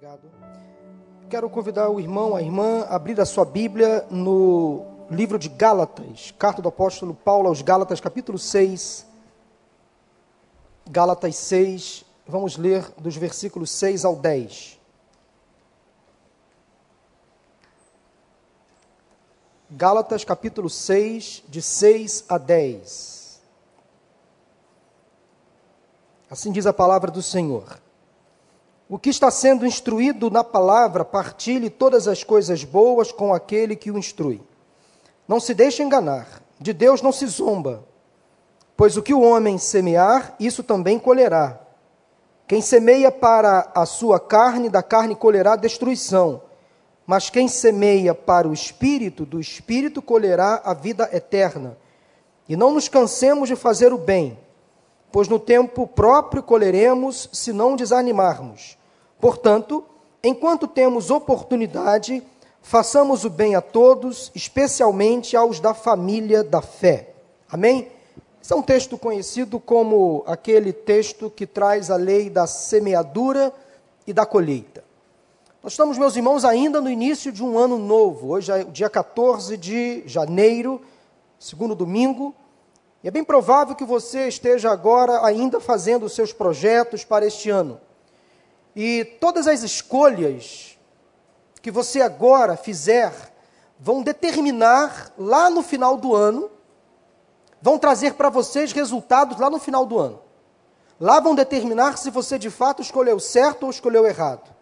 Obrigado. Quero convidar o irmão, a irmã, a abrir a sua Bíblia no livro de Gálatas, carta do apóstolo Paulo aos Gálatas, capítulo 6. Gálatas 6, vamos ler dos versículos 6 ao 10. Gálatas capítulo 6, de 6 a 10. Assim diz a palavra do Senhor. O que está sendo instruído na palavra, partilhe todas as coisas boas com aquele que o instrui. Não se deixe enganar, de Deus não se zomba, pois o que o homem semear, isso também colherá. Quem semeia para a sua carne, da carne colherá destruição. Mas quem semeia para o espírito, do espírito colherá a vida eterna. E não nos cansemos de fazer o bem, pois no tempo próprio colheremos se não desanimarmos. Portanto, enquanto temos oportunidade, façamos o bem a todos, especialmente aos da família da fé. Amém? Esse é um texto conhecido como aquele texto que traz a lei da semeadura e da colheita. Nós estamos, meus irmãos, ainda no início de um ano novo. Hoje é o dia 14 de janeiro, segundo domingo. E é bem provável que você esteja agora ainda fazendo os seus projetos para este ano. E todas as escolhas que você agora fizer vão determinar lá no final do ano, vão trazer para vocês resultados lá no final do ano. Lá vão determinar se você de fato escolheu certo ou escolheu errado.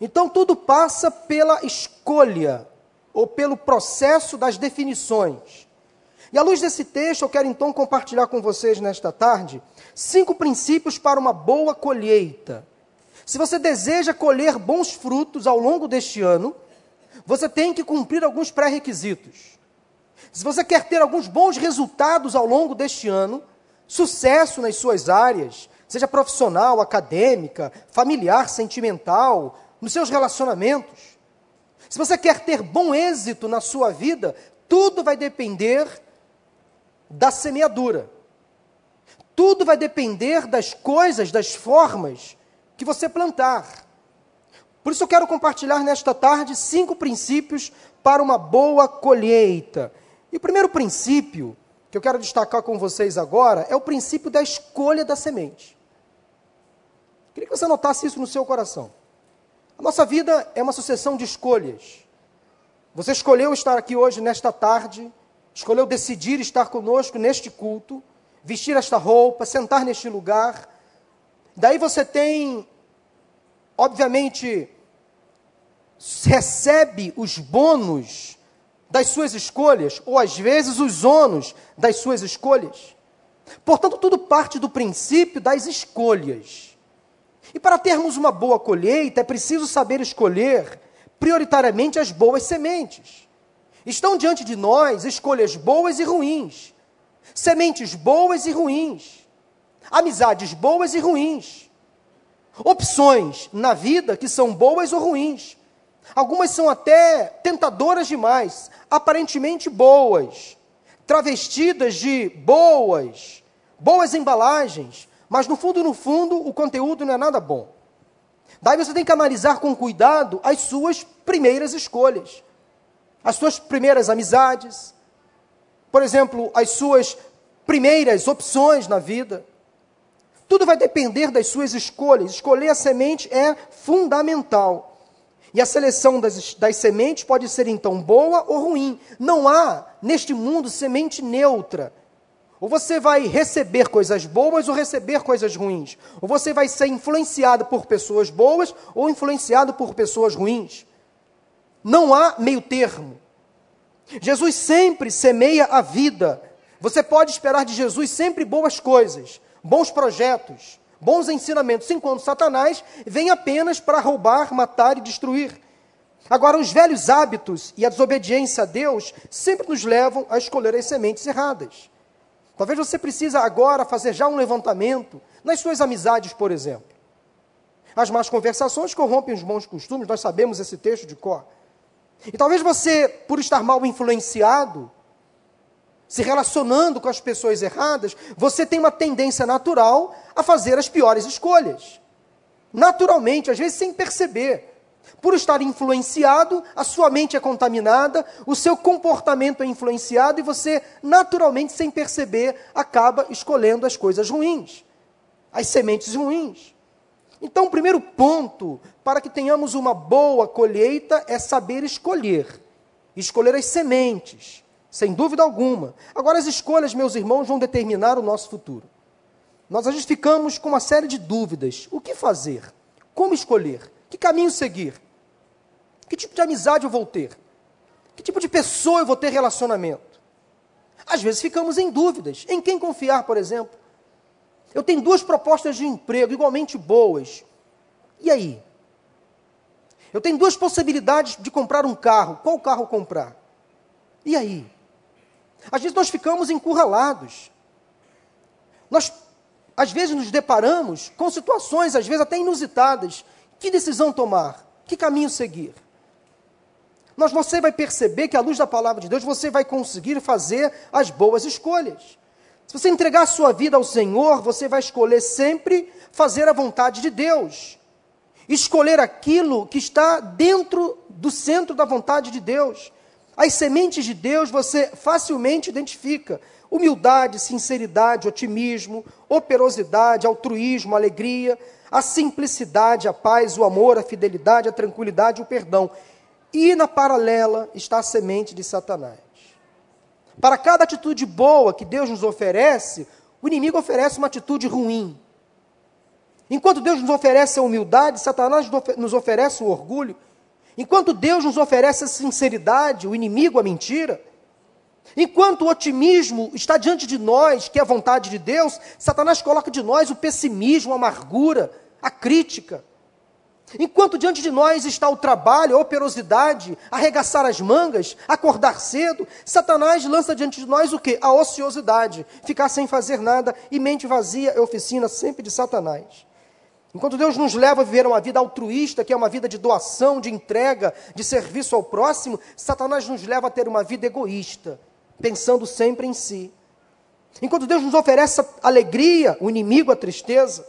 Então tudo passa pela escolha ou pelo processo das definições. E à luz desse texto, eu quero então compartilhar com vocês nesta tarde cinco princípios para uma boa colheita se você deseja colher bons frutos ao longo deste ano, você tem que cumprir alguns pré-requisitos. Se você quer ter alguns bons resultados ao longo deste ano, sucesso nas suas áreas, seja profissional, acadêmica, familiar, sentimental, nos seus relacionamentos, se você quer ter bom êxito na sua vida, tudo vai depender da semeadura. Tudo vai depender das coisas, das formas que você plantar. Por isso eu quero compartilhar nesta tarde cinco princípios para uma boa colheita. E o primeiro princípio que eu quero destacar com vocês agora é o princípio da escolha da semente. Queria que você anotasse isso no seu coração. A nossa vida é uma sucessão de escolhas. Você escolheu estar aqui hoje, nesta tarde, escolheu decidir estar conosco neste culto, vestir esta roupa, sentar neste lugar. Daí você tem obviamente, recebe os bônus das suas escolhas, ou às vezes os ônus das suas escolhas. Portanto, tudo parte do princípio das escolhas. E para termos uma boa colheita, é preciso saber escolher prioritariamente as boas sementes. Estão diante de nós escolhas boas e ruins, sementes boas e ruins, amizades boas e ruins opções na vida que são boas ou ruins. Algumas são até tentadoras demais, aparentemente boas, travestidas de boas, boas embalagens, mas no fundo, no fundo, o conteúdo não é nada bom. Daí você tem que analisar com cuidado as suas primeiras escolhas, as suas primeiras amizades, por exemplo, as suas primeiras opções na vida. Tudo vai depender das suas escolhas. Escolher a semente é fundamental. E a seleção das, das sementes pode ser então boa ou ruim. Não há neste mundo semente neutra. Ou você vai receber coisas boas ou receber coisas ruins. Ou você vai ser influenciado por pessoas boas ou influenciado por pessoas ruins. Não há meio termo. Jesus sempre semeia a vida. Você pode esperar de Jesus sempre boas coisas bons projetos, bons ensinamentos, enquanto Satanás vem apenas para roubar, matar e destruir. Agora, os velhos hábitos e a desobediência a Deus sempre nos levam a escolher as sementes erradas. Talvez você precise agora fazer já um levantamento nas suas amizades, por exemplo. As más conversações corrompem os bons costumes, nós sabemos esse texto de cor. E talvez você, por estar mal influenciado, se relacionando com as pessoas erradas, você tem uma tendência natural a fazer as piores escolhas. naturalmente, às vezes sem perceber. Por estar influenciado, a sua mente é contaminada, o seu comportamento é influenciado e você, naturalmente, sem perceber, acaba escolhendo as coisas ruins, as sementes ruins. Então, o primeiro ponto para que tenhamos uma boa colheita é saber escolher. Escolher as sementes, sem dúvida alguma. Agora, as escolhas, meus irmãos, vão determinar o nosso futuro. Nós às vezes ficamos com uma série de dúvidas. O que fazer? Como escolher? Que caminho seguir? Que tipo de amizade eu vou ter? Que tipo de pessoa eu vou ter relacionamento? Às vezes ficamos em dúvidas. Em quem confiar, por exemplo? Eu tenho duas propostas de emprego igualmente boas. E aí? Eu tenho duas possibilidades de comprar um carro. Qual carro comprar? E aí? Às vezes nós ficamos encurralados. Nós, às vezes, nos deparamos com situações, às vezes até inusitadas. Que decisão tomar? Que caminho seguir? mas você vai perceber que, à luz da palavra de Deus, você vai conseguir fazer as boas escolhas. Se você entregar a sua vida ao Senhor, você vai escolher sempre fazer a vontade de Deus. Escolher aquilo que está dentro do centro da vontade de Deus. As sementes de Deus você facilmente identifica. Humildade, sinceridade, otimismo, operosidade, altruísmo, alegria, a simplicidade, a paz, o amor, a fidelidade, a tranquilidade, o perdão. E na paralela está a semente de Satanás. Para cada atitude boa que Deus nos oferece, o inimigo oferece uma atitude ruim. Enquanto Deus nos oferece a humildade, Satanás nos oferece o orgulho. Enquanto Deus nos oferece a sinceridade, o inimigo a mentira. Enquanto o otimismo está diante de nós, que é a vontade de Deus, Satanás coloca de nós o pessimismo, a amargura, a crítica. Enquanto diante de nós está o trabalho, a operosidade, arregaçar as mangas, acordar cedo, Satanás lança diante de nós o que? A ociosidade, ficar sem fazer nada e mente vazia é oficina sempre de Satanás. Enquanto Deus nos leva a viver uma vida altruísta, que é uma vida de doação, de entrega, de serviço ao próximo, Satanás nos leva a ter uma vida egoísta, pensando sempre em si. Enquanto Deus nos oferece alegria, o inimigo a tristeza.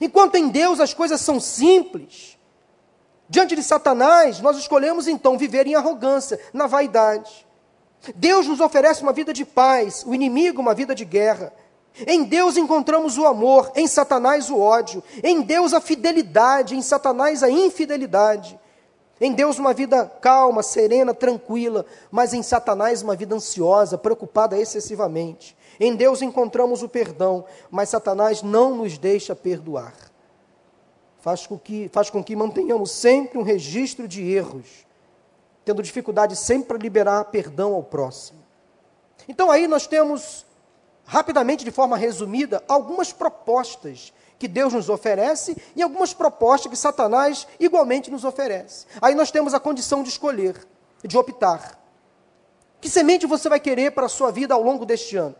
Enquanto em Deus as coisas são simples, diante de Satanás, nós escolhemos então viver em arrogância, na vaidade. Deus nos oferece uma vida de paz, o inimigo uma vida de guerra. Em Deus encontramos o amor, em Satanás o ódio. Em Deus a fidelidade, em Satanás a infidelidade. Em Deus uma vida calma, serena, tranquila, mas em Satanás uma vida ansiosa, preocupada excessivamente. Em Deus encontramos o perdão, mas Satanás não nos deixa perdoar. Faz com que, faz com que mantenhamos sempre um registro de erros, tendo dificuldade sempre para liberar perdão ao próximo. Então aí nós temos, rapidamente, de forma resumida, algumas propostas que Deus nos oferece e algumas propostas que Satanás igualmente nos oferece. Aí nós temos a condição de escolher, de optar. Que semente você vai querer para a sua vida ao longo deste ano?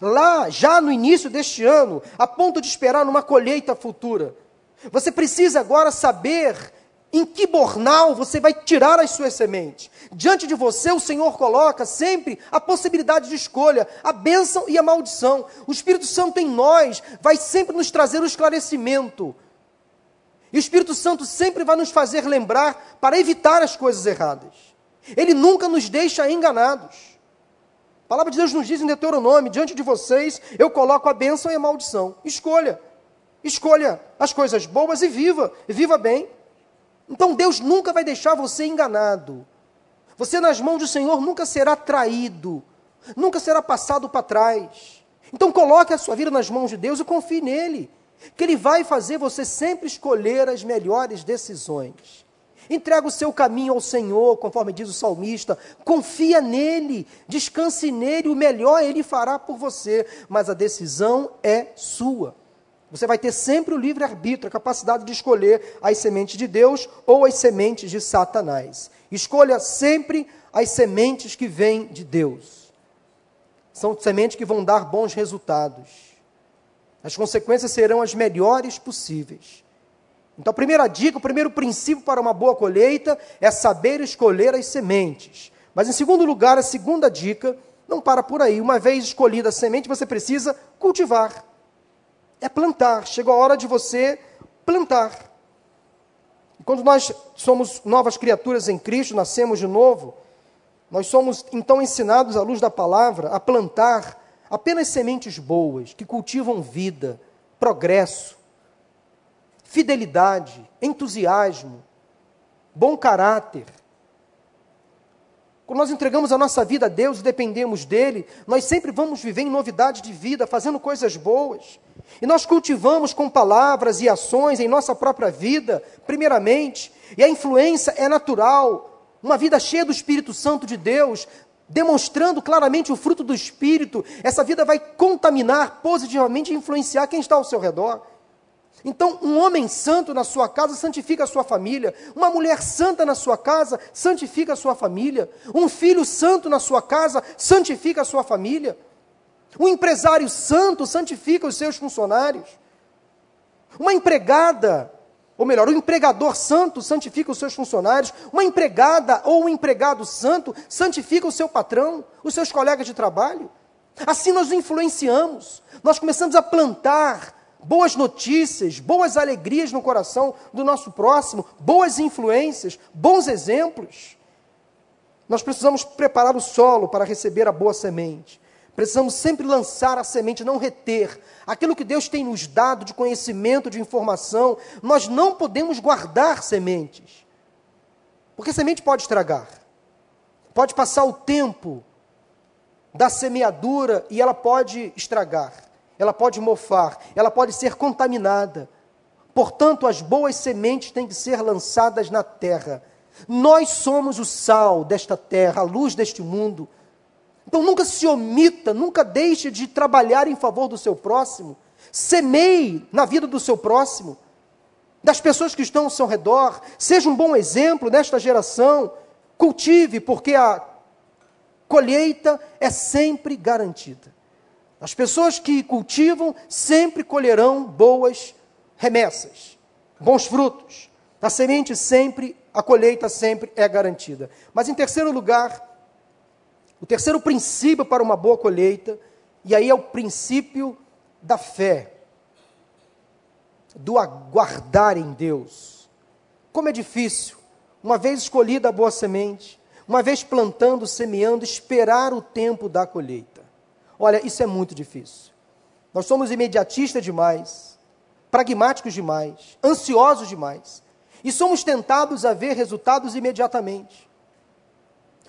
lá, já no início deste ano, a ponto de esperar numa colheita futura. Você precisa agora saber em que bornal você vai tirar as suas sementes. Diante de você, o Senhor coloca sempre a possibilidade de escolha, a bênção e a maldição. O Espírito Santo em nós vai sempre nos trazer o esclarecimento. E o Espírito Santo sempre vai nos fazer lembrar para evitar as coisas erradas. Ele nunca nos deixa enganados. A palavra de Deus nos diz em Deuteronômio: diante de vocês eu coloco a bênção e a maldição. Escolha. Escolha as coisas boas e viva. Viva bem. Então Deus nunca vai deixar você enganado. Você nas mãos do Senhor nunca será traído. Nunca será passado para trás. Então coloque a sua vida nas mãos de Deus e confie nele. Que Ele vai fazer você sempre escolher as melhores decisões. Entrega o seu caminho ao Senhor, conforme diz o salmista. Confia nele, descanse nele, o melhor ele fará por você, mas a decisão é sua. Você vai ter sempre o livre-arbítrio, a capacidade de escolher as sementes de Deus ou as sementes de Satanás. Escolha sempre as sementes que vêm de Deus. São sementes que vão dar bons resultados. As consequências serão as melhores possíveis. Então, a primeira dica, o primeiro princípio para uma boa colheita é saber escolher as sementes. Mas, em segundo lugar, a segunda dica não para por aí. Uma vez escolhida a semente, você precisa cultivar. É plantar. Chegou a hora de você plantar. Quando nós somos novas criaturas em Cristo, nascemos de novo, nós somos então ensinados à luz da palavra a plantar apenas sementes boas, que cultivam vida, progresso, fidelidade, entusiasmo, bom caráter. Quando nós entregamos a nossa vida a Deus e dependemos dele, nós sempre vamos viver em novidade de vida, fazendo coisas boas. E nós cultivamos com palavras e ações em nossa própria vida, primeiramente, e a influência é natural, uma vida cheia do Espírito Santo de Deus, demonstrando claramente o fruto do Espírito, essa vida vai contaminar positivamente e influenciar quem está ao seu redor. Então, um homem santo na sua casa santifica a sua família. Uma mulher santa na sua casa santifica a sua família. Um filho santo na sua casa santifica a sua família. Um empresário santo santifica os seus funcionários. Uma empregada, ou melhor, um empregador santo santifica os seus funcionários. Uma empregada ou um empregado santo santifica o seu patrão, os seus colegas de trabalho. Assim nós influenciamos, nós começamos a plantar boas notícias, boas alegrias no coração do nosso próximo, boas influências, bons exemplos. Nós precisamos preparar o solo para receber a boa semente. Precisamos sempre lançar a semente, não reter. Aquilo que Deus tem nos dado de conhecimento, de informação, nós não podemos guardar sementes. Porque semente pode estragar. Pode passar o tempo da semeadura e ela pode estragar. Ela pode mofar, ela pode ser contaminada. Portanto, as boas sementes têm que ser lançadas na terra. Nós somos o sal desta terra, a luz deste mundo. Então nunca se omita, nunca deixe de trabalhar em favor do seu próximo. Semeie na vida do seu próximo, das pessoas que estão ao seu redor. Seja um bom exemplo nesta geração. Cultive, porque a colheita é sempre garantida. As pessoas que cultivam sempre colherão boas remessas, bons frutos. A semente sempre, a colheita sempre é garantida. Mas em terceiro lugar, o terceiro princípio para uma boa colheita, e aí é o princípio da fé, do aguardar em Deus. Como é difícil, uma vez escolhida a boa semente, uma vez plantando, semeando, esperar o tempo da colheita. Olha, isso é muito difícil. Nós somos imediatistas demais, pragmáticos demais, ansiosos demais, e somos tentados a ver resultados imediatamente.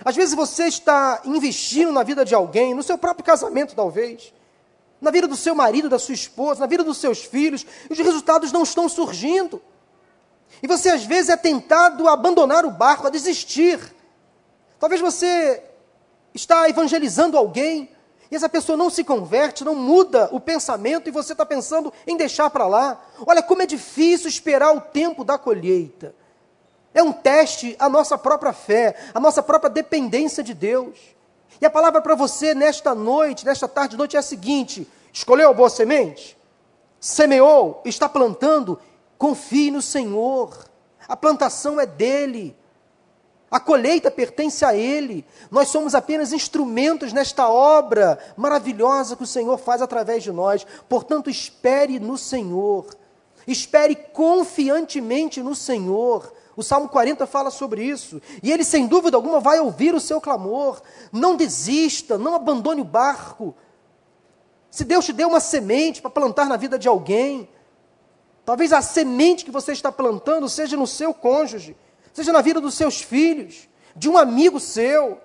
Às vezes você está investindo na vida de alguém, no seu próprio casamento, talvez, na vida do seu marido, da sua esposa, na vida dos seus filhos, e os resultados não estão surgindo. E você, às vezes, é tentado a abandonar o barco, a desistir. Talvez você está evangelizando alguém, e essa pessoa não se converte, não muda o pensamento, e você está pensando em deixar para lá. Olha como é difícil esperar o tempo da colheita. É um teste à nossa própria fé, à nossa própria dependência de Deus. E a palavra para você nesta noite, nesta tarde de noite é a seguinte: escolheu a boa semente? Semeou? Está plantando? Confie no Senhor. A plantação é dele. A colheita pertence a Ele. Nós somos apenas instrumentos nesta obra maravilhosa que o Senhor faz através de nós. Portanto, espere no Senhor. Espere confiantemente no Senhor. O Salmo 40 fala sobre isso. E ele, sem dúvida alguma, vai ouvir o seu clamor. Não desista, não abandone o barco. Se Deus te deu uma semente para plantar na vida de alguém, talvez a semente que você está plantando seja no seu cônjuge, seja na vida dos seus filhos, de um amigo seu.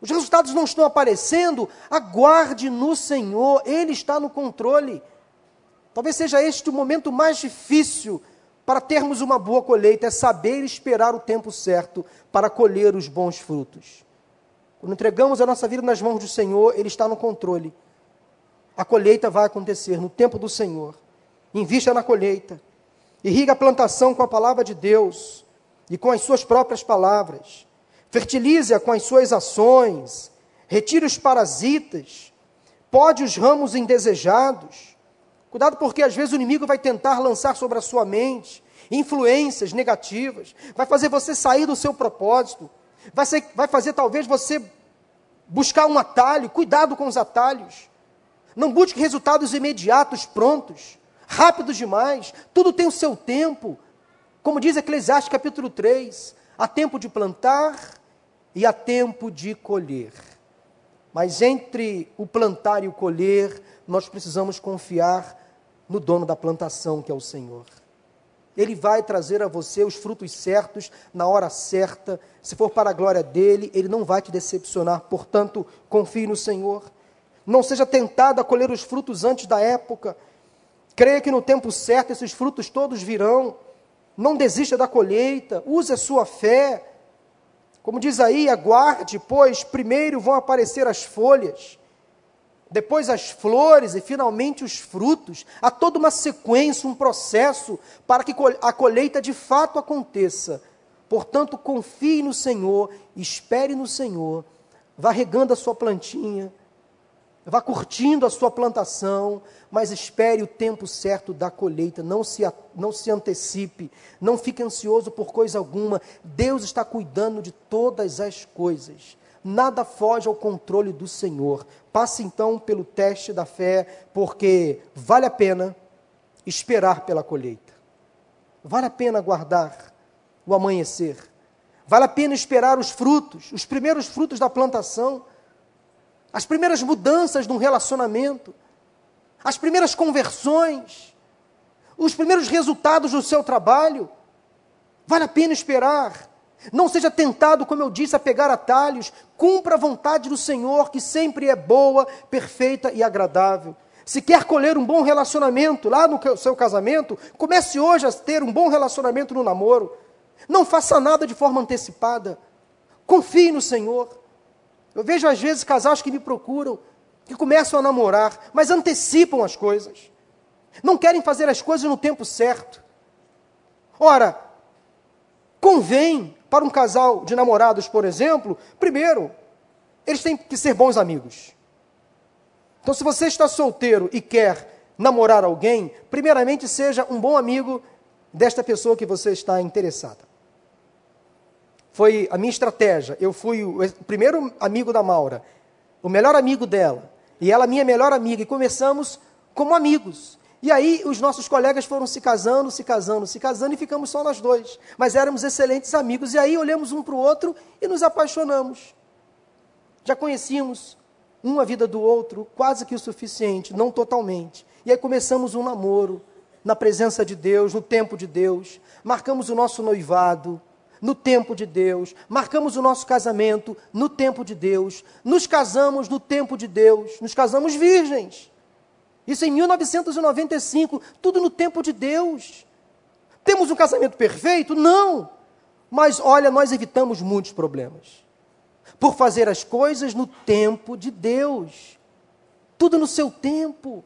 Os resultados não estão aparecendo, aguarde no Senhor, Ele está no controle. Talvez seja este o momento mais difícil para termos uma boa colheita é saber esperar o tempo certo para colher os bons frutos. Quando entregamos a nossa vida nas mãos do Senhor, Ele está no controle. A colheita vai acontecer no tempo do Senhor. Invista na colheita. Irriga a plantação com a palavra de Deus e com as suas próprias palavras. Fertilize-a com as suas ações. Retire os parasitas. Pode os ramos indesejados Cuidado porque às vezes o inimigo vai tentar lançar sobre a sua mente influências negativas, vai fazer você sair do seu propósito, vai, ser, vai fazer talvez você buscar um atalho, cuidado com os atalhos. Não busque resultados imediatos, prontos. rápidos demais, tudo tem o seu tempo. Como diz Eclesiastes capítulo 3, há tempo de plantar e há tempo de colher. Mas entre o plantar e o colher, nós precisamos confiar no dono da plantação, que é o Senhor. Ele vai trazer a você os frutos certos na hora certa. Se for para a glória dele, ele não vai te decepcionar. Portanto, confie no Senhor. Não seja tentado a colher os frutos antes da época. Creia que no tempo certo esses frutos todos virão. Não desista da colheita. Use a sua fé. Como diz aí, aguarde, pois primeiro vão aparecer as folhas depois as flores e finalmente os frutos. Há toda uma sequência, um processo para que a colheita de fato aconteça. Portanto, confie no Senhor, espere no Senhor, vá regando a sua plantinha, vá curtindo a sua plantação, mas espere o tempo certo da colheita, não se, não se antecipe, não fique ansioso por coisa alguma. Deus está cuidando de todas as coisas nada foge ao controle do Senhor. Passe então pelo teste da fé, porque vale a pena esperar pela colheita. Vale a pena guardar o amanhecer. Vale a pena esperar os frutos, os primeiros frutos da plantação, as primeiras mudanças de um relacionamento, as primeiras conversões, os primeiros resultados do seu trabalho. Vale a pena esperar. Não seja tentado, como eu disse, a pegar atalhos. Cumpra a vontade do Senhor, que sempre é boa, perfeita e agradável. Se quer colher um bom relacionamento lá no seu casamento, comece hoje a ter um bom relacionamento no namoro. Não faça nada de forma antecipada. Confie no Senhor. Eu vejo às vezes casais que me procuram, que começam a namorar, mas antecipam as coisas. Não querem fazer as coisas no tempo certo. Ora, convém para um casal de namorados, por exemplo, primeiro, eles têm que ser bons amigos. Então, se você está solteiro e quer namorar alguém, primeiramente seja um bom amigo desta pessoa que você está interessada. Foi a minha estratégia. Eu fui o primeiro amigo da Maura, o melhor amigo dela, e ela minha melhor amiga, e começamos como amigos. E aí os nossos colegas foram se casando, se casando, se casando e ficamos só nós dois. Mas éramos excelentes amigos. E aí olhamos um para o outro e nos apaixonamos. Já conhecíamos um a vida do outro, quase que o suficiente, não totalmente. E aí começamos um namoro, na presença de Deus, no tempo de Deus. Marcamos o nosso noivado, no tempo de Deus. Marcamos o nosso casamento, no tempo de Deus. Nos casamos no tempo de Deus. Nos casamos virgens. Isso em 1995, tudo no tempo de Deus. Temos um casamento perfeito? Não. Mas olha, nós evitamos muitos problemas. Por fazer as coisas no tempo de Deus. Tudo no seu tempo.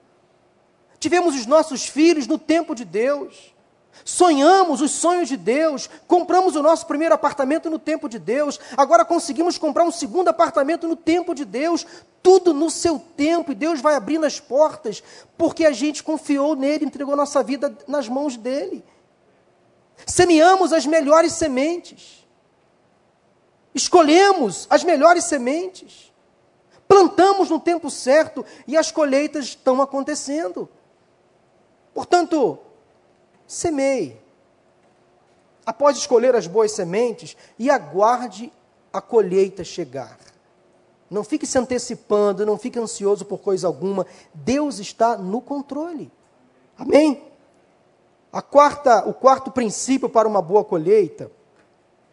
Tivemos os nossos filhos no tempo de Deus. Sonhamos os sonhos de Deus, compramos o nosso primeiro apartamento no tempo de Deus, agora conseguimos comprar um segundo apartamento no tempo de Deus, tudo no seu tempo, e Deus vai abrindo as portas, porque a gente confiou nele, entregou nossa vida nas mãos dele. Semeamos as melhores sementes, escolhemos as melhores sementes, plantamos no tempo certo e as colheitas estão acontecendo. Portanto, semeie. Após escolher as boas sementes, e aguarde a colheita chegar. Não fique se antecipando, não fique ansioso por coisa alguma. Deus está no controle. Amém? A quarta, o quarto princípio para uma boa colheita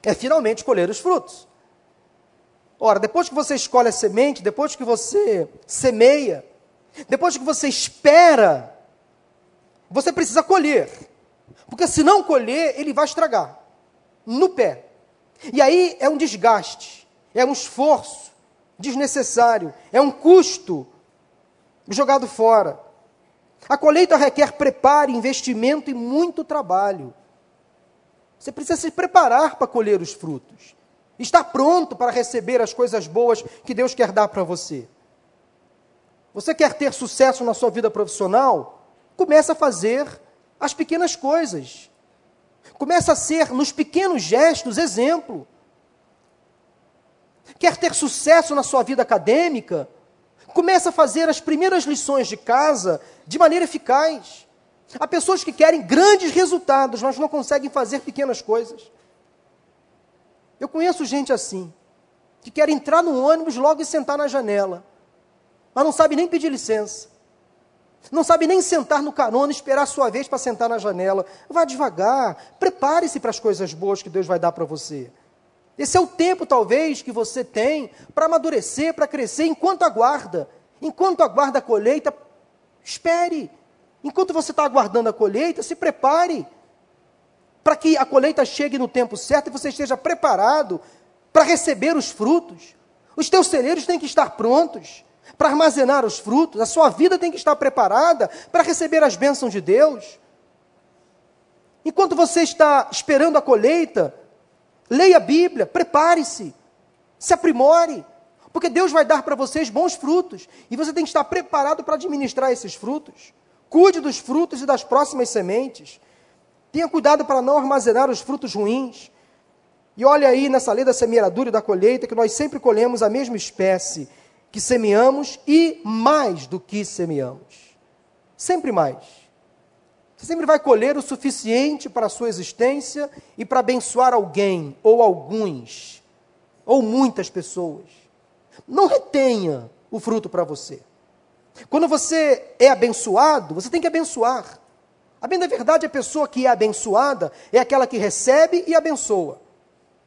é finalmente colher os frutos. Ora, depois que você escolhe a semente, depois que você semeia, depois que você espera, você precisa colher. Porque se não colher, ele vai estragar no pé. E aí é um desgaste, é um esforço desnecessário, é um custo jogado fora. A colheita requer preparo, investimento e muito trabalho. Você precisa se preparar para colher os frutos. Estar pronto para receber as coisas boas que Deus quer dar para você. Você quer ter sucesso na sua vida profissional? Comece a fazer as pequenas coisas. Começa a ser, nos pequenos gestos, exemplo. Quer ter sucesso na sua vida acadêmica? Começa a fazer as primeiras lições de casa de maneira eficaz. Há pessoas que querem grandes resultados, mas não conseguem fazer pequenas coisas. Eu conheço gente assim, que quer entrar no ônibus logo e sentar na janela, mas não sabe nem pedir licença. Não sabe nem sentar no carona e esperar a sua vez para sentar na janela. Vá devagar, prepare-se para as coisas boas que Deus vai dar para você. Esse é o tempo, talvez, que você tem para amadurecer, para crescer, enquanto aguarda. Enquanto aguarda a colheita, espere. Enquanto você está aguardando a colheita, se prepare. Para que a colheita chegue no tempo certo e você esteja preparado para receber os frutos. Os teus celeiros têm que estar prontos para armazenar os frutos, a sua vida tem que estar preparada para receber as bênçãos de Deus. Enquanto você está esperando a colheita, leia a Bíblia, prepare-se, se aprimore, porque Deus vai dar para vocês bons frutos e você tem que estar preparado para administrar esses frutos. Cuide dos frutos e das próximas sementes. Tenha cuidado para não armazenar os frutos ruins. E olha aí nessa lei da semeadura e da colheita que nós sempre colhemos a mesma espécie que semeamos e mais do que semeamos. Sempre mais. Você sempre vai colher o suficiente para a sua existência e para abençoar alguém, ou alguns, ou muitas pessoas. Não retenha o fruto para você. Quando você é abençoado, você tem que abençoar. A bem da verdade, a pessoa que é abençoada é aquela que recebe e abençoa.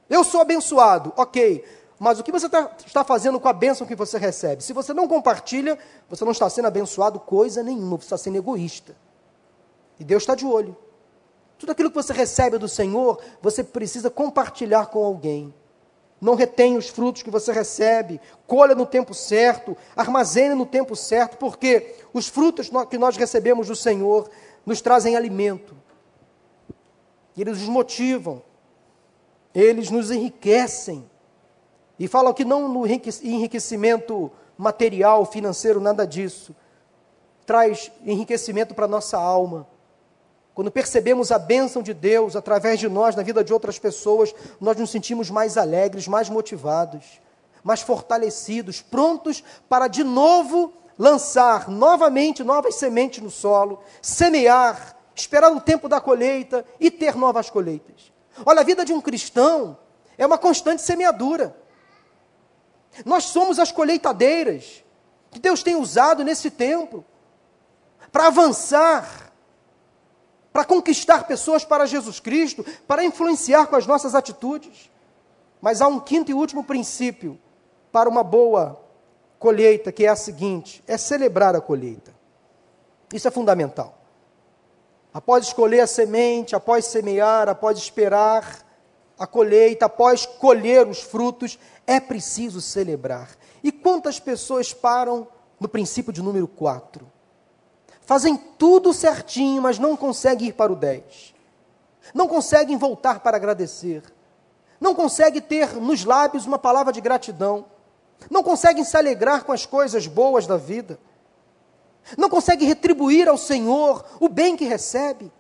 Eu sou abençoado, ok. Mas o que você tá, está fazendo com a bênção que você recebe? Se você não compartilha, você não está sendo abençoado coisa nenhuma, você está sendo egoísta. E Deus está de olho. Tudo aquilo que você recebe do Senhor, você precisa compartilhar com alguém. Não retenha os frutos que você recebe, colha no tempo certo, armazene no tempo certo, porque os frutos que nós recebemos do Senhor nos trazem alimento. Eles nos motivam, eles nos enriquecem. E fala que não no enriquecimento material, financeiro, nada disso. Traz enriquecimento para a nossa alma. Quando percebemos a bênção de Deus através de nós na vida de outras pessoas, nós nos sentimos mais alegres, mais motivados, mais fortalecidos, prontos para de novo lançar novamente novas sementes no solo, semear, esperar o tempo da colheita e ter novas colheitas. Olha, a vida de um cristão é uma constante semeadura. Nós somos as colheitadeiras que Deus tem usado nesse tempo para avançar, para conquistar pessoas para Jesus Cristo, para influenciar com as nossas atitudes. Mas há um quinto e último princípio para uma boa colheita, que é a seguinte: é celebrar a colheita. Isso é fundamental. Após escolher a semente, após semear, após esperar a colheita, após colher os frutos, é preciso celebrar. E quantas pessoas param no princípio de número 4? Fazem tudo certinho, mas não conseguem ir para o 10. Não conseguem voltar para agradecer. Não conseguem ter nos lábios uma palavra de gratidão. Não conseguem se alegrar com as coisas boas da vida. Não conseguem retribuir ao Senhor o bem que recebe.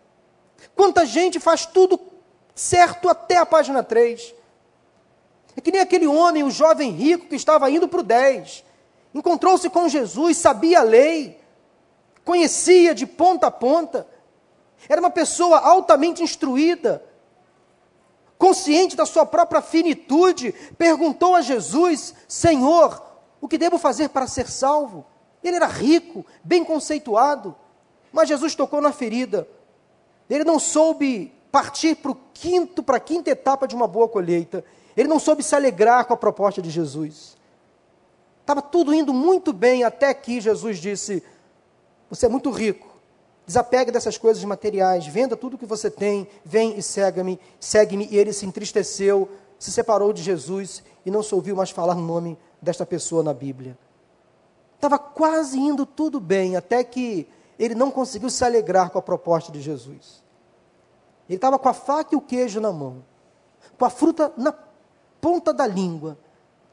Quanta gente faz tudo certo até a página 3, é que nem aquele homem, o jovem rico que estava indo para o 10. Encontrou-se com Jesus, sabia a lei, conhecia de ponta a ponta. Era uma pessoa altamente instruída, consciente da sua própria finitude. Perguntou a Jesus: Senhor, o que devo fazer para ser salvo? Ele era rico, bem conceituado, mas Jesus tocou na ferida. Ele não soube partir para o quinto, para a quinta etapa de uma boa colheita. Ele não soube se alegrar com a proposta de Jesus. Estava tudo indo muito bem até que Jesus disse: Você é muito rico, desapegue dessas coisas materiais, venda tudo que você tem, vem e segue-me, segue-me. E ele se entristeceu, se separou de Jesus e não se ouviu mais falar no nome desta pessoa na Bíblia. Estava quase indo tudo bem, até que ele não conseguiu se alegrar com a proposta de Jesus. Ele estava com a faca e o queijo na mão, com a fruta na ponta da língua,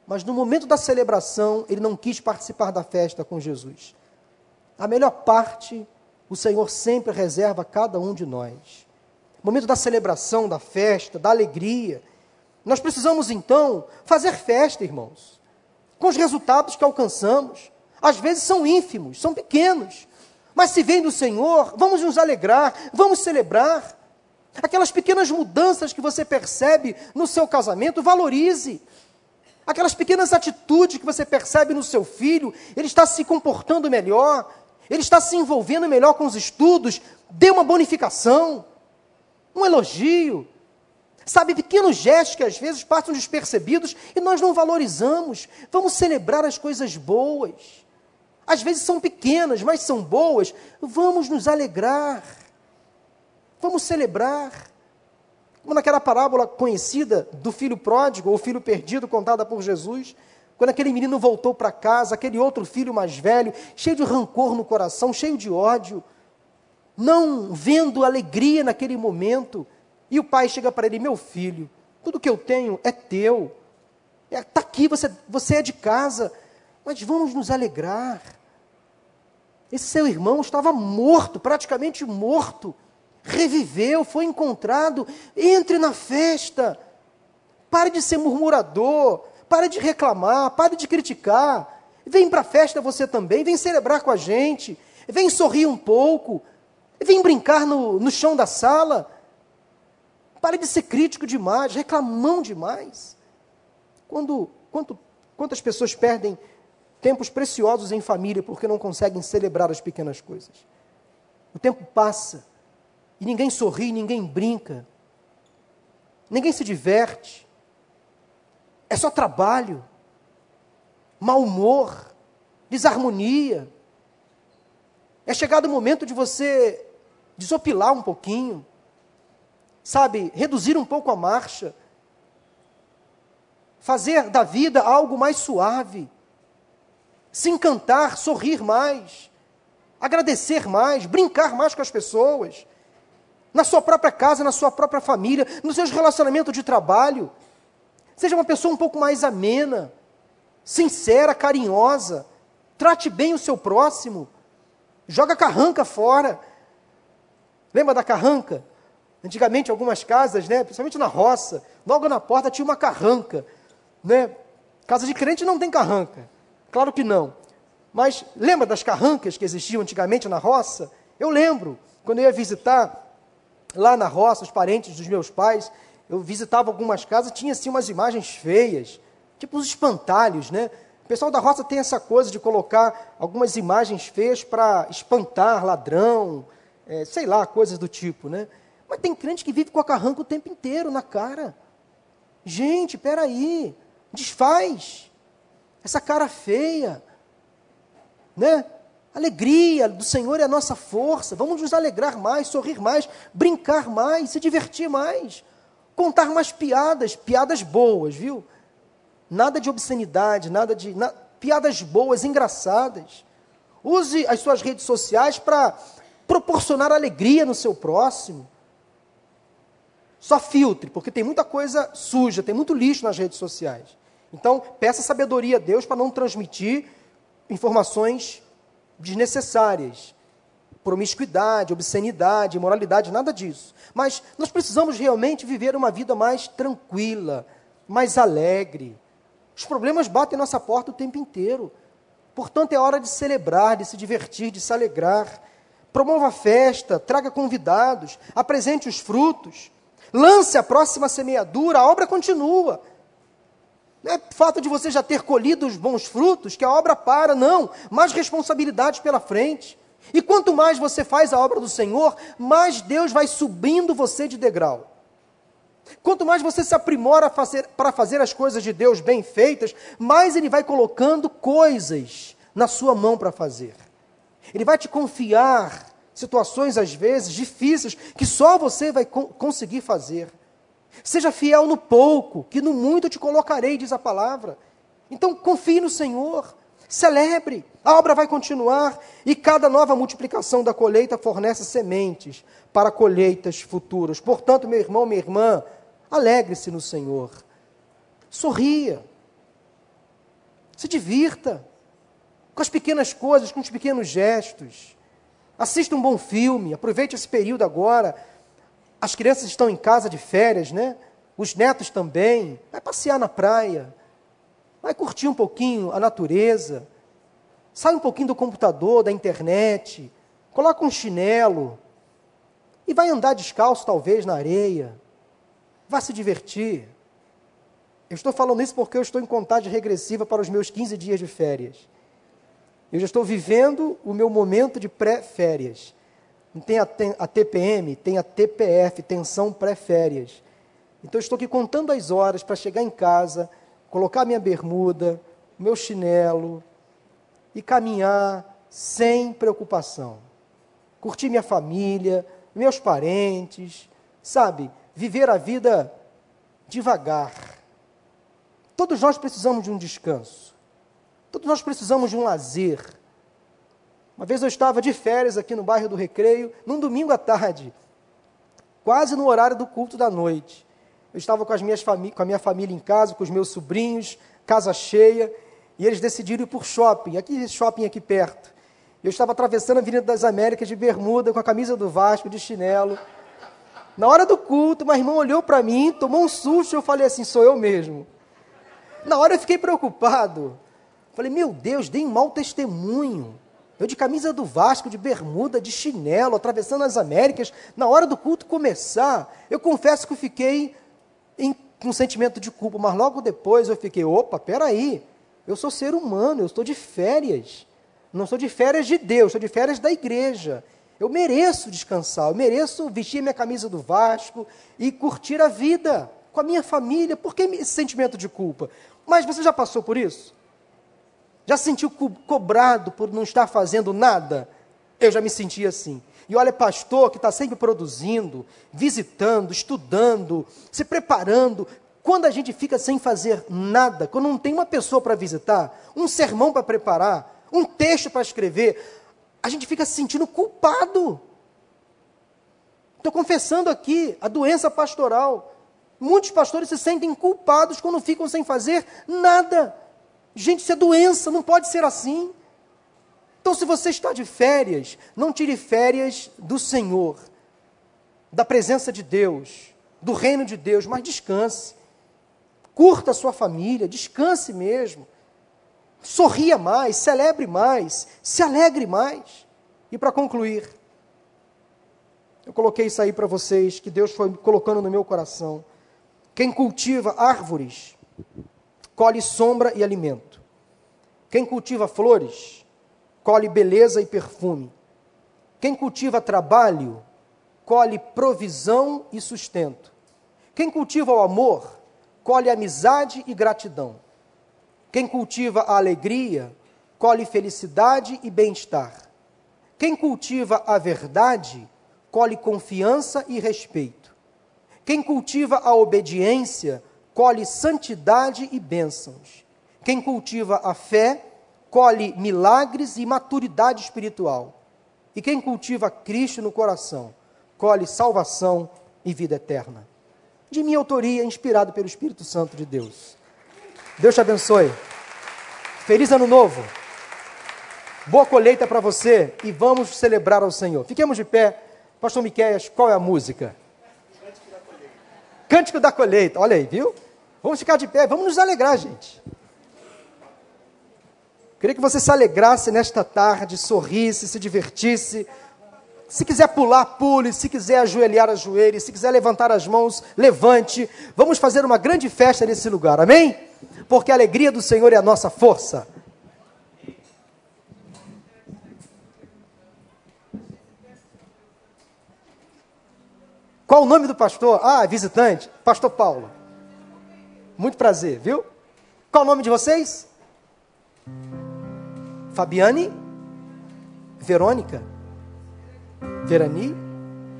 mas no momento da celebração ele não quis participar da festa com Jesus. A melhor parte o Senhor sempre reserva a cada um de nós. Momento da celebração, da festa, da alegria, nós precisamos então fazer festa, irmãos, com os resultados que alcançamos. Às vezes são ínfimos, são pequenos, Mas se vem do Senhor, vamos nos alegrar, vamos celebrar. Aquelas pequenas mudanças que você percebe no seu casamento, valorize. Aquelas pequenas atitudes que você percebe no seu filho, ele está se comportando melhor, ele está se envolvendo melhor com os estudos, dê uma bonificação, um elogio. Sabe, pequenos gestos que às vezes passam despercebidos e nós não valorizamos. Vamos celebrar as coisas boas. Às vezes são pequenas, mas são boas. Vamos nos alegrar. Vamos celebrar. Como naquela parábola conhecida do filho pródigo, ou filho perdido, contada por Jesus, quando aquele menino voltou para casa, aquele outro filho mais velho, cheio de rancor no coração, cheio de ódio, não vendo alegria naquele momento, e o pai chega para ele: Meu filho, tudo que eu tenho é teu, está é, aqui, você, você é de casa, mas vamos nos alegrar. Esse seu irmão estava morto, praticamente morto reviveu, foi encontrado. Entre na festa. Pare de ser murmurador, pare de reclamar, pare de criticar. Vem para a festa você também, vem celebrar com a gente, vem sorrir um pouco, vem brincar no, no chão da sala. Pare de ser crítico demais, reclamão demais. Quando, quanto, quantas pessoas perdem tempos preciosos em família porque não conseguem celebrar as pequenas coisas? O tempo passa e ninguém sorri, ninguém brinca, ninguém se diverte. É só trabalho, mau humor, desarmonia. É chegado o momento de você desopilar um pouquinho, sabe, reduzir um pouco a marcha, fazer da vida algo mais suave, se encantar, sorrir mais, agradecer mais, brincar mais com as pessoas na sua própria casa, na sua própria família, nos seus relacionamentos de trabalho. Seja uma pessoa um pouco mais amena, sincera, carinhosa. Trate bem o seu próximo. Joga carranca fora. Lembra da carranca? Antigamente, algumas casas, né, principalmente na roça, logo na porta tinha uma carranca. Né? Casa de crente não tem carranca. Claro que não. Mas lembra das carrancas que existiam antigamente na roça? Eu lembro, quando eu ia visitar lá na roça, os parentes dos meus pais, eu visitava algumas casas, tinha assim umas imagens feias, tipo os espantalhos, né? O pessoal da roça tem essa coisa de colocar algumas imagens feias para espantar ladrão, é, sei lá, coisas do tipo, né? Mas tem crente que vive com a carranca o tempo inteiro na cara. Gente, peraí, desfaz essa cara feia, né? Alegria do Senhor é a nossa força. Vamos nos alegrar mais, sorrir mais, brincar mais, se divertir mais, contar mais piadas, piadas boas, viu? Nada de obscenidade, nada de. Na, piadas boas, engraçadas. Use as suas redes sociais para proporcionar alegria no seu próximo. Só filtre, porque tem muita coisa suja, tem muito lixo nas redes sociais. Então, peça sabedoria a Deus para não transmitir informações desnecessárias. Promiscuidade, obscenidade, imoralidade, nada disso. Mas nós precisamos realmente viver uma vida mais tranquila, mais alegre. Os problemas batem nossa porta o tempo inteiro. Portanto, é hora de celebrar, de se divertir, de se alegrar. Promova a festa, traga convidados, apresente os frutos, lance a próxima semeadura, a obra continua. Não é fato de você já ter colhido os bons frutos que a obra para, não. Mais responsabilidades pela frente. E quanto mais você faz a obra do Senhor, mais Deus vai subindo você de degrau. Quanto mais você se aprimora para fazer as coisas de Deus bem feitas, mais Ele vai colocando coisas na sua mão para fazer. Ele vai te confiar situações, às vezes, difíceis, que só você vai co conseguir fazer. Seja fiel no pouco, que no muito te colocarei, diz a palavra. Então confie no Senhor, celebre, a obra vai continuar e cada nova multiplicação da colheita fornece sementes para colheitas futuras. Portanto, meu irmão, minha irmã, alegre-se no Senhor, sorria, se divirta com as pequenas coisas, com os pequenos gestos. Assista um bom filme, aproveite esse período agora as crianças estão em casa de férias, né? Os netos também. Vai passear na praia. Vai curtir um pouquinho a natureza. Sai um pouquinho do computador, da internet. coloca um chinelo e vai andar descalço, talvez, na areia. Vá se divertir. Eu estou falando isso porque eu estou em contagem regressiva para os meus 15 dias de férias. Eu já estou vivendo o meu momento de pré-férias. Tem a, TPM, tem a TPF, tensão pré-férias. Então estou aqui contando as horas para chegar em casa, colocar minha bermuda, meu chinelo e caminhar sem preocupação. Curtir minha família, meus parentes, sabe? Viver a vida devagar. Todos nós precisamos de um descanso. Todos nós precisamos de um lazer. Uma vez eu estava de férias aqui no bairro do Recreio, num domingo à tarde, quase no horário do culto da noite. Eu estava com, as minhas com a minha família em casa, com os meus sobrinhos, casa cheia, e eles decidiram ir por shopping, aqui shopping aqui perto. Eu estava atravessando a Avenida das Américas de bermuda, com a camisa do Vasco, de chinelo. Na hora do culto, uma irmã olhou para mim, tomou um susto, eu falei assim, sou eu mesmo. Na hora eu fiquei preocupado. Falei, meu Deus, dei um mau testemunho. Eu de camisa do Vasco, de bermuda, de chinelo, atravessando as Américas, na hora do culto começar, eu confesso que eu fiquei em, com um sentimento de culpa, mas logo depois eu fiquei, opa, peraí, eu sou ser humano, eu estou de férias. Não sou de férias de Deus, sou de férias da igreja. Eu mereço descansar, eu mereço vestir minha camisa do Vasco e curtir a vida com a minha família. Por que esse sentimento de culpa? Mas você já passou por isso? Já se sentiu co cobrado por não estar fazendo nada? Eu já me senti assim. E olha, pastor que está sempre produzindo, visitando, estudando, se preparando, quando a gente fica sem fazer nada, quando não tem uma pessoa para visitar, um sermão para preparar, um texto para escrever, a gente fica se sentindo culpado. Estou confessando aqui a doença pastoral. Muitos pastores se sentem culpados quando ficam sem fazer nada. Gente, isso é doença, não pode ser assim. Então, se você está de férias, não tire férias do Senhor, da presença de Deus, do reino de Deus, mas descanse curta a sua família, descanse mesmo. Sorria mais, celebre mais, se alegre mais. E para concluir, eu coloquei isso aí para vocês, que Deus foi colocando no meu coração. Quem cultiva árvores, colhe sombra e alimento. Quem cultiva flores, colhe beleza e perfume. Quem cultiva trabalho, colhe provisão e sustento. Quem cultiva o amor, colhe amizade e gratidão. Quem cultiva a alegria, colhe felicidade e bem-estar. Quem cultiva a verdade, colhe confiança e respeito. Quem cultiva a obediência, colhe santidade e bênçãos. Quem cultiva a fé, colhe milagres e maturidade espiritual. E quem cultiva Cristo no coração, colhe salvação e vida eterna de minha autoria, inspirado pelo Espírito Santo de Deus. Deus te abençoe. Feliz ano novo. Boa colheita para você e vamos celebrar ao Senhor. Fiquemos de pé. Pastor Miqueias, qual é a música? Cântico da colheita. Cântico da colheita. Olha aí, viu? Vamos ficar de pé, vamos nos alegrar, gente. Queria que você se alegrasse nesta tarde, sorrisse, se divertisse se quiser pular, pule. Se quiser ajoelhar, ajoelhe. Se quiser levantar as mãos, levante. Vamos fazer uma grande festa nesse lugar, amém? Porque a alegria do Senhor é a nossa força. Qual o nome do pastor? Ah, visitante. Pastor Paulo. Muito prazer, viu? Qual o nome de vocês? Fabiane? Verônica? Verani.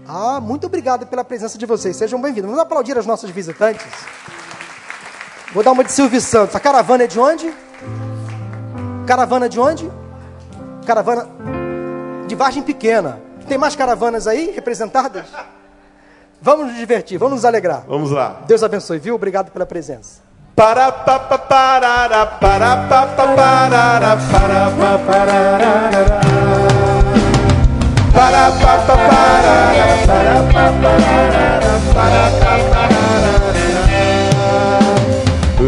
Ah, muito obrigado pela presença de vocês. Sejam bem-vindos. Vamos aplaudir as nossas visitantes. Vou dar uma de Silvio Santos. A caravana é de onde? Caravana de onde? Caravana de Vargem Pequena. Tem mais caravanas aí representadas? Vamos nos divertir, vamos nos alegrar. Vamos lá. Deus abençoe, viu? Obrigado pela presença. Para pa pa parara para pa pa parara para pa parara para pa pa para para pa para para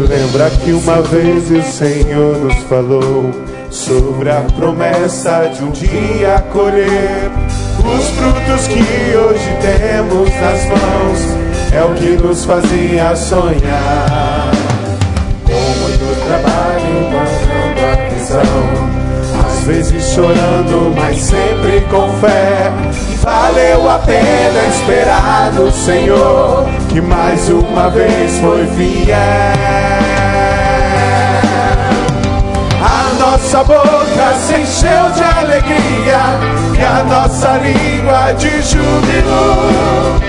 Lembra que uma vez o Senhor nos falou sobre a promessa de um dia colher os frutos que hoje temos nas mãos. É o que nos fazia sonhar. Às vezes chorando, mas sempre com fé. Valeu a pena esperar no Senhor, que mais uma vez foi fiel. nossa boca se encheu de alegria e a nossa língua de júbilo.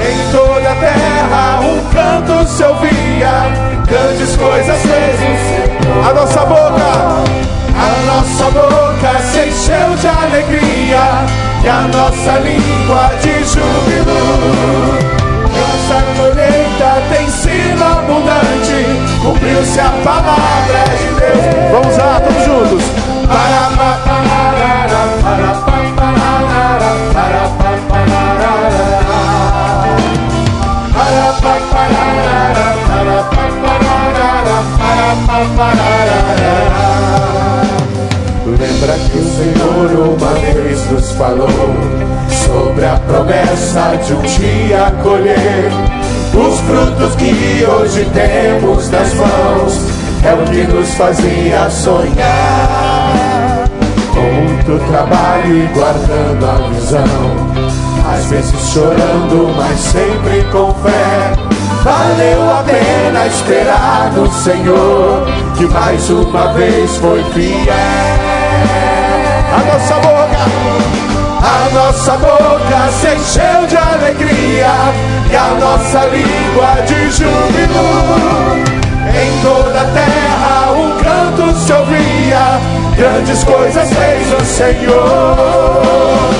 Em toda a terra um canto se ouvia, grandes coisas fez. A nossa boca, a nossa boca se encheu de alegria e a nossa língua de júbilo. Nossa colheita tem sido abundante, cumpriu-se a palavra de Deus. Vamos lá, todos juntos. Para, para, para, para, para, frutos que hoje temos nas mãos. É o que nos fazia sonhar. Com muito trabalho e guardando a visão. Às vezes chorando, mas sempre com fé. Valeu a pena esperar no Senhor, que mais uma vez foi fiel. A nossa boca a nossa boca se encheu de alegria e a nossa língua de júbilo. Em toda a terra um canto se ouvia, grandes coisas fez o Senhor.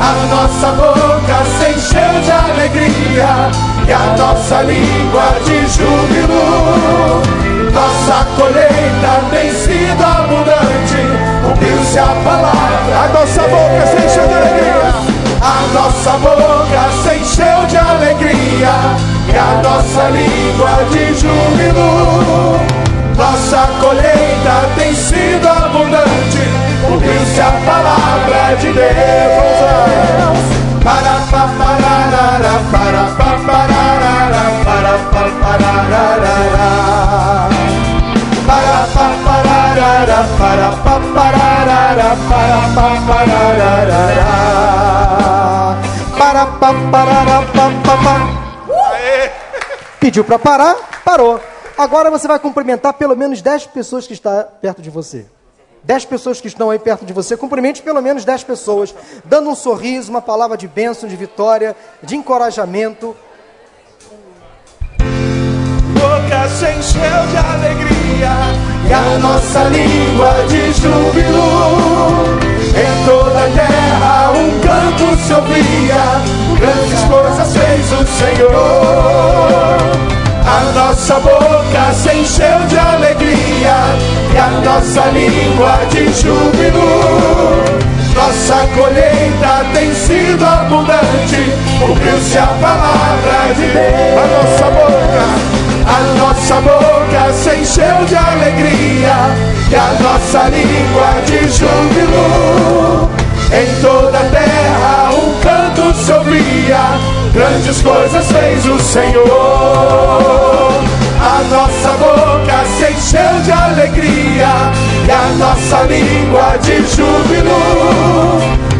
A nossa boca se encheu de alegria e a nossa língua de júbilo. Nossa colheita tem sido abundante cumpriu-se a palavra. Pediu para parar, parou. Agora você vai cumprimentar pelo menos 10 pessoas que estão perto de você. 10 pessoas que estão aí perto de você, cumprimente pelo menos 10 pessoas, dando um sorriso, uma palavra de bênção, de vitória, de encorajamento. Boca se encheu de alegria e a nossa língua de júbilo. Em toda a terra um canto se ouvia, grandes coisas fez o Senhor. A nossa boca se encheu de alegria e a nossa língua de júbilo. Nossa colheita tem sido abundante, cumpriu-se a palavra de Deus. A nossa boca, a nossa boca se encheu de alegria e a nossa língua de júbilo. Em toda a terra ouvia grandes coisas fez o Senhor. A nossa boca se encheu de alegria e a nossa língua de júbilo.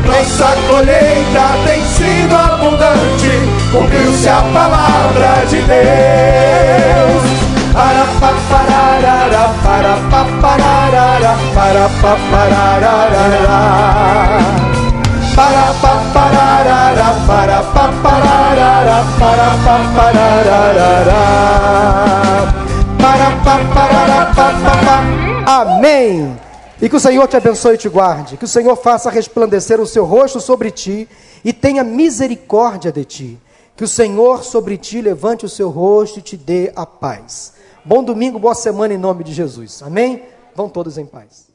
Nossa colheita tem sido abundante, cumpriu-se a palavra de Deus. Para pa pararara, para Amém. E que o Senhor te abençoe e te guarde, que o Senhor faça resplandecer o seu rosto sobre ti e tenha misericórdia de ti. Que o Senhor sobre ti levante o seu rosto e te dê a paz. Bom domingo, boa semana em nome de Jesus. Amém? Vão todos em paz.